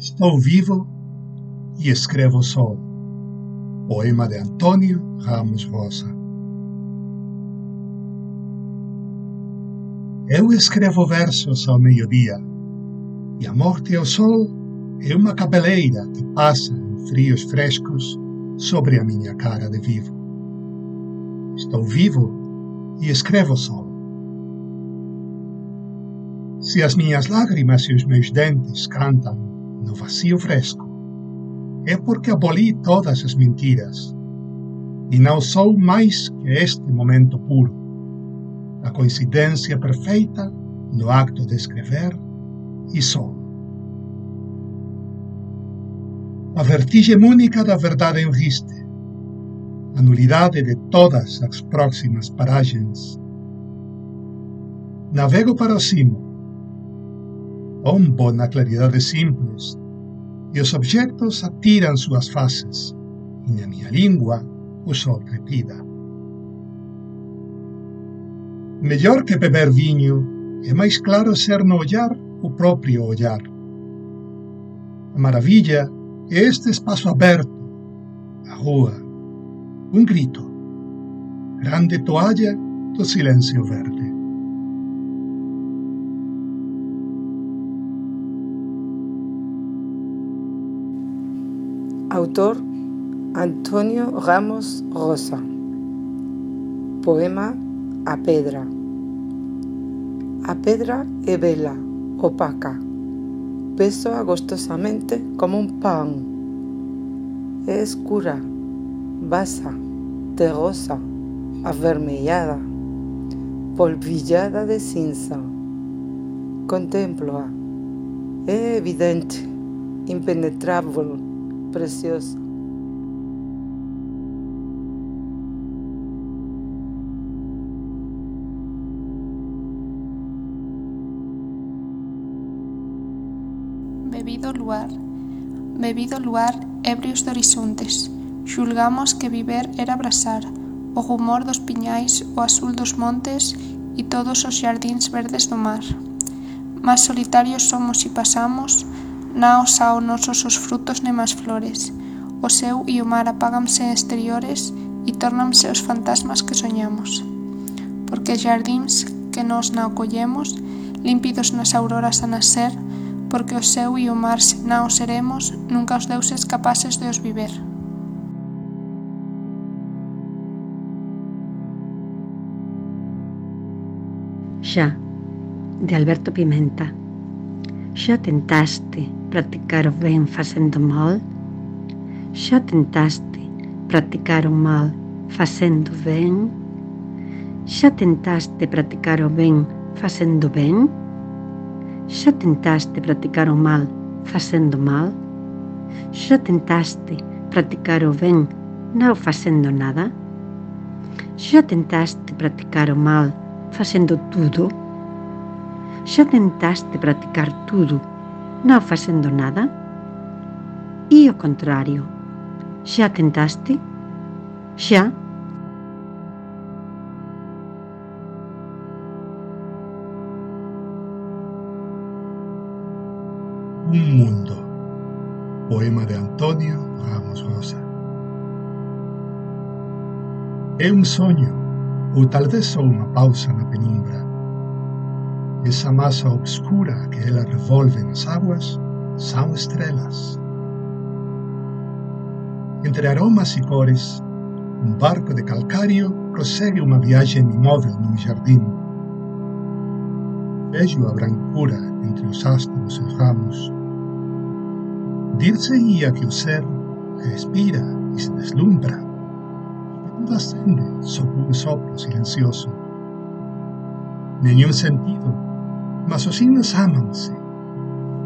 Estou vivo e escrevo sol. Poema de Antônio Ramos Rosa. Eu escrevo versos ao meio-dia e a morte ao sol é uma cabeleira que passa em frios frescos sobre a minha cara de vivo. Estou vivo e escrevo sol. Se as minhas lágrimas e os meus dentes cantam no vacío fresco, é porque aboli todas as mentiras. E não sou mais que este momento puro, a coincidência perfeita no acto de escrever e sou. A vertigem única da verdade em riste, a nulidade de todas as próximas paragens. Navego para o cimo, Ombo na claridade simples, e os objetos atiram suas faces, e na minha língua o sol trepida. Melhor que beber vinho, é mais claro ser no olhar o próprio olhar. A maravilha é este espaço aberto, a rua, um grito, grande toalha do silêncio verde. Autor Antonio Ramos Rosa. Poema A Pedra. A pedra é vela, opaca. Peso agostosamente como un pan. É escura, basa, terrosa, avermellada, polvillada de cinza. Contemplo-a. Evidente, impenetrável, precioso. Bebido luar, Bebido luar, ebrios de horizontes. Xulgamos que viver era abrazar o rumor dos piñais, o azul dos montes e todos os xardíns verdes do mar. Mas solitarios somos e pasamos, Na os nosos os frutos nem as flores. O seu e o mar apáganse exteriores e tornanse os fantasmas que soñamos. Porque jardins que nos na acollemos, límpidos nas auroras a nascer, porque o seu e o mar na os seremos, nunca os deuses capaces de os viver. Xa, de Alberto Pimenta. Xa tentaste, practicar o ben facendo mal? Xa tentaste practicar o mal facendo ben? Xa tentaste practicar o ben facendo ben? Xa tentaste practicar o mal facendo mal? Xa tentaste practicar o ben non facendo nada? Xa tentaste practicar o mal facendo tudo? Xa tentaste practicar tudo non facendo nada? E o contrario, xa tentaste? Xa? Un mundo. Poema de Antonio Ramos Rosa. É un soño, ou talvez só unha pausa na penumbra esa masa obscura que ela revolve nas águas são estrelas. Entre aromas e cores, um barco de calcário prossegue uma viagem imóvel num jardim. Vejo a brancura entre os astros e os ramos. Dir-se-ia que o ser respira e se deslumbra, tudo acende sob um sopro silencioso. Nenhum sentido mas os signos aman-se.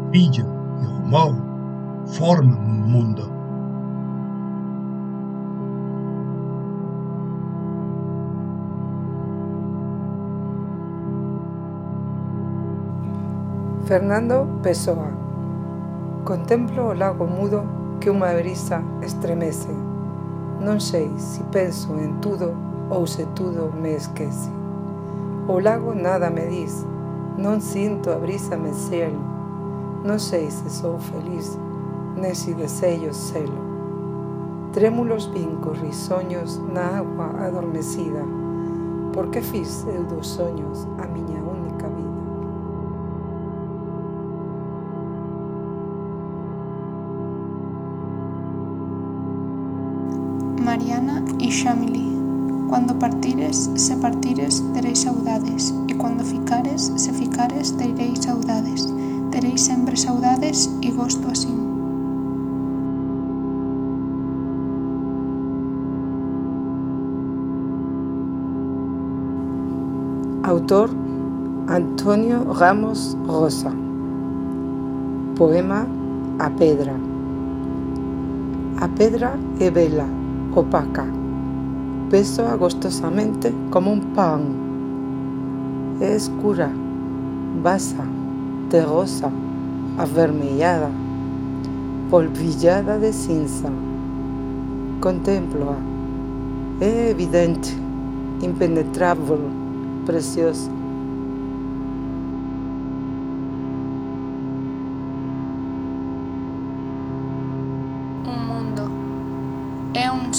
Brillo e rumor formam um mundo. Fernando Pessoa Contemplo o lago mudo que unha brisa estremece. Non sei se penso en tudo ou se tudo me esquece. O lago nada me diz, Non sinto a brisa me cielo, Non sei se sou feliz nese desejo celo. Trémulos vincos risoños na agua adormecida, porque fiz eu dos a miña única vida. Mariana e Xamili Cuando partires, se partires, tereis saudades, e cuando ficares, se ficares, tereis saudades. Tereis sempre saudades e gosto así. Autor Antonio Ramos Rosa. Poema A Pedra. A pedra é vela, opaca. Peso agostosamente como un pan. Escura, basa, terrosa, avermellada, polvillada de cinza. Contemplo-a. É evidente, impenetrável, preciosa.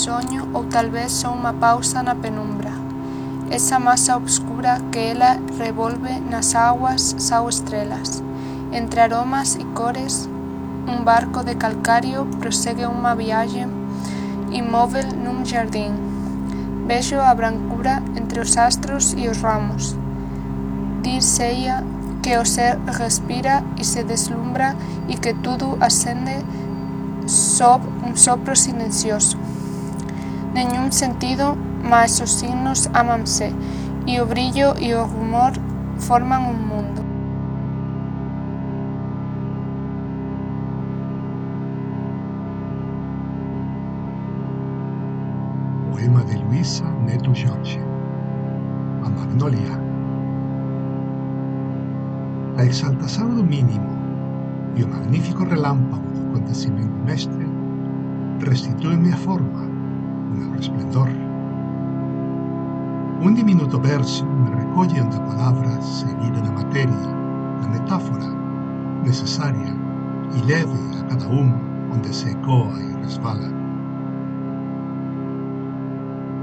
Soño ou talvez só unha pausa na penumbra. Esa masa obscura que ela revolve nas aguas sao estrelas. Entre aromas e cores, un barco de calcario prosegue unha viaxe inmóvel nun jardín. Vexo a brancura entre os astros e os ramos. Dir-seia que o ser respira e se deslumbra e que tudo ascende sob un sopro silencioso. Nenhum sentido, mas os signos amanse e o brillo e o rumor forman un mundo. Poema de Luisa Neto Jorge. A Magnolia. A exaltación do mínimo e o magnífico relámpago do acontecimento mestre restituenme a forma, o meu resplendor. Un diminuto verso me recolle onde a palabra se vive na materia, na metáfora, necesaria e leve a cada un onde se ecoa e resbala.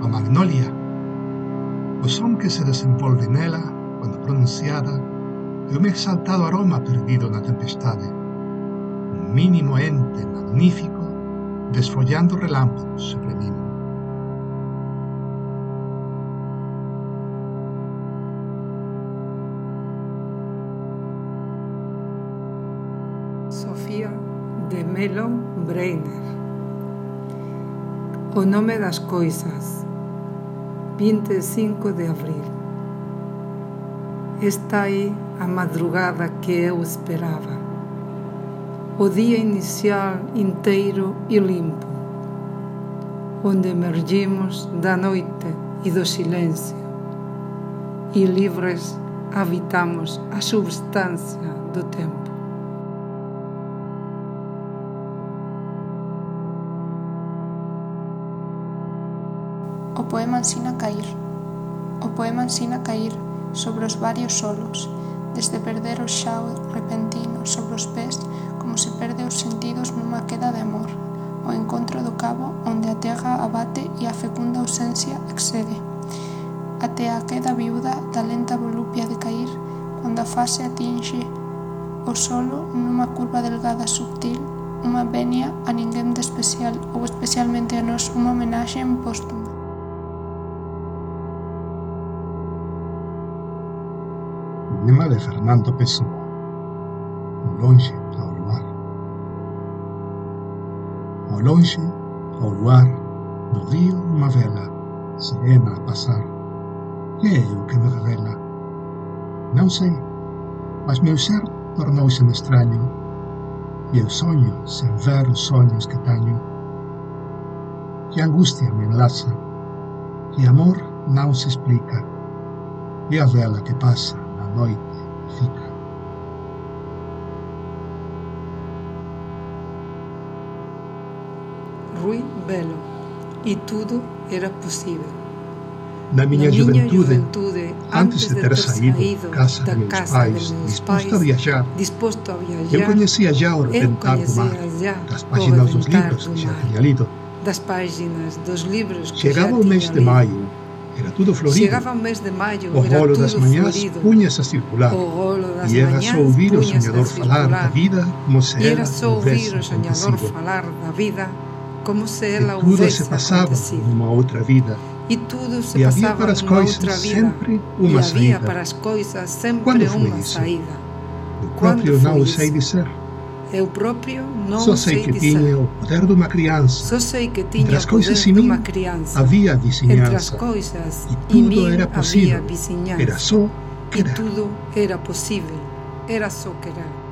A magnolia, o son que se desenvolve nela cando pronunciada é un exaltado aroma perdido na tempestade, un mínimo ente magnífico desfollando relámpagos sobre min. De Melon Breiner. O nome das coisas. 25 de abril. Está aí a madrugada que eu esperava. O dia inicial inteiro e limpo, onde emergimos da noite e do silêncio, e livres habitamos a substância do tempo. poema ensina a cair. O poema ensina a cair sobre os varios solos, desde perder o xao repentino sobre os pés como se perde os sentidos nunha queda de amor, o encontro do cabo onde a terra abate e a fecunda ausencia excede, até a queda viúda da lenta volupia de cair cando a fase atinxe o solo nunha curva delgada subtil unha venia a ninguén de especial ou especialmente a nós unha homenaxe en póstuma. Poema de Fernando Pessoa. Longe ao luar. Ao longe, ao luar, no río unha vela, serena a pasar. Que é o que me revela? Non sei, mas meu ser tornouse-me extraño e eu sonho sen ver os sonhos que teño. Que angustia me enlaza, que amor non se explica, e a vela que pasa na noite fica. Rui Belo. E tudo era possível. na minha na juventude, juventude, antes de ter saído da casa da de casa pais, de meus disposto a pais, viajar, disposto a eu viajar, conhecia já o eu rebentar do mar, das páginas dos livros do que já tinha lido. das páginas dos livros que Chegava o mês de maio, era tudo florido. Chegava o mês de maio, O rolo tudo das manhãs florido. punha-se a circular. O rolo das E era só ouvir o sonhador falar da vida como se E era ela só ouvir o sonhador falar da vida como se E ela tudo houvesse se passava acontecido. numa outra vida. E tudo se E havia passava para as coisas outra vida. sempre e uma havia saída. para as coisas sempre Quando uma saída. Eu próprio não o sei dizer. Eu próprio não Só sei que dizer. tinha o poder de uma criança. Só sei que Entre tinha as o coisas poder e de uma criança. Havia Entre as vizinhança. coisas E e tudo era possível. vizinhança. Era só e querer. tudo era possível. Era só querer.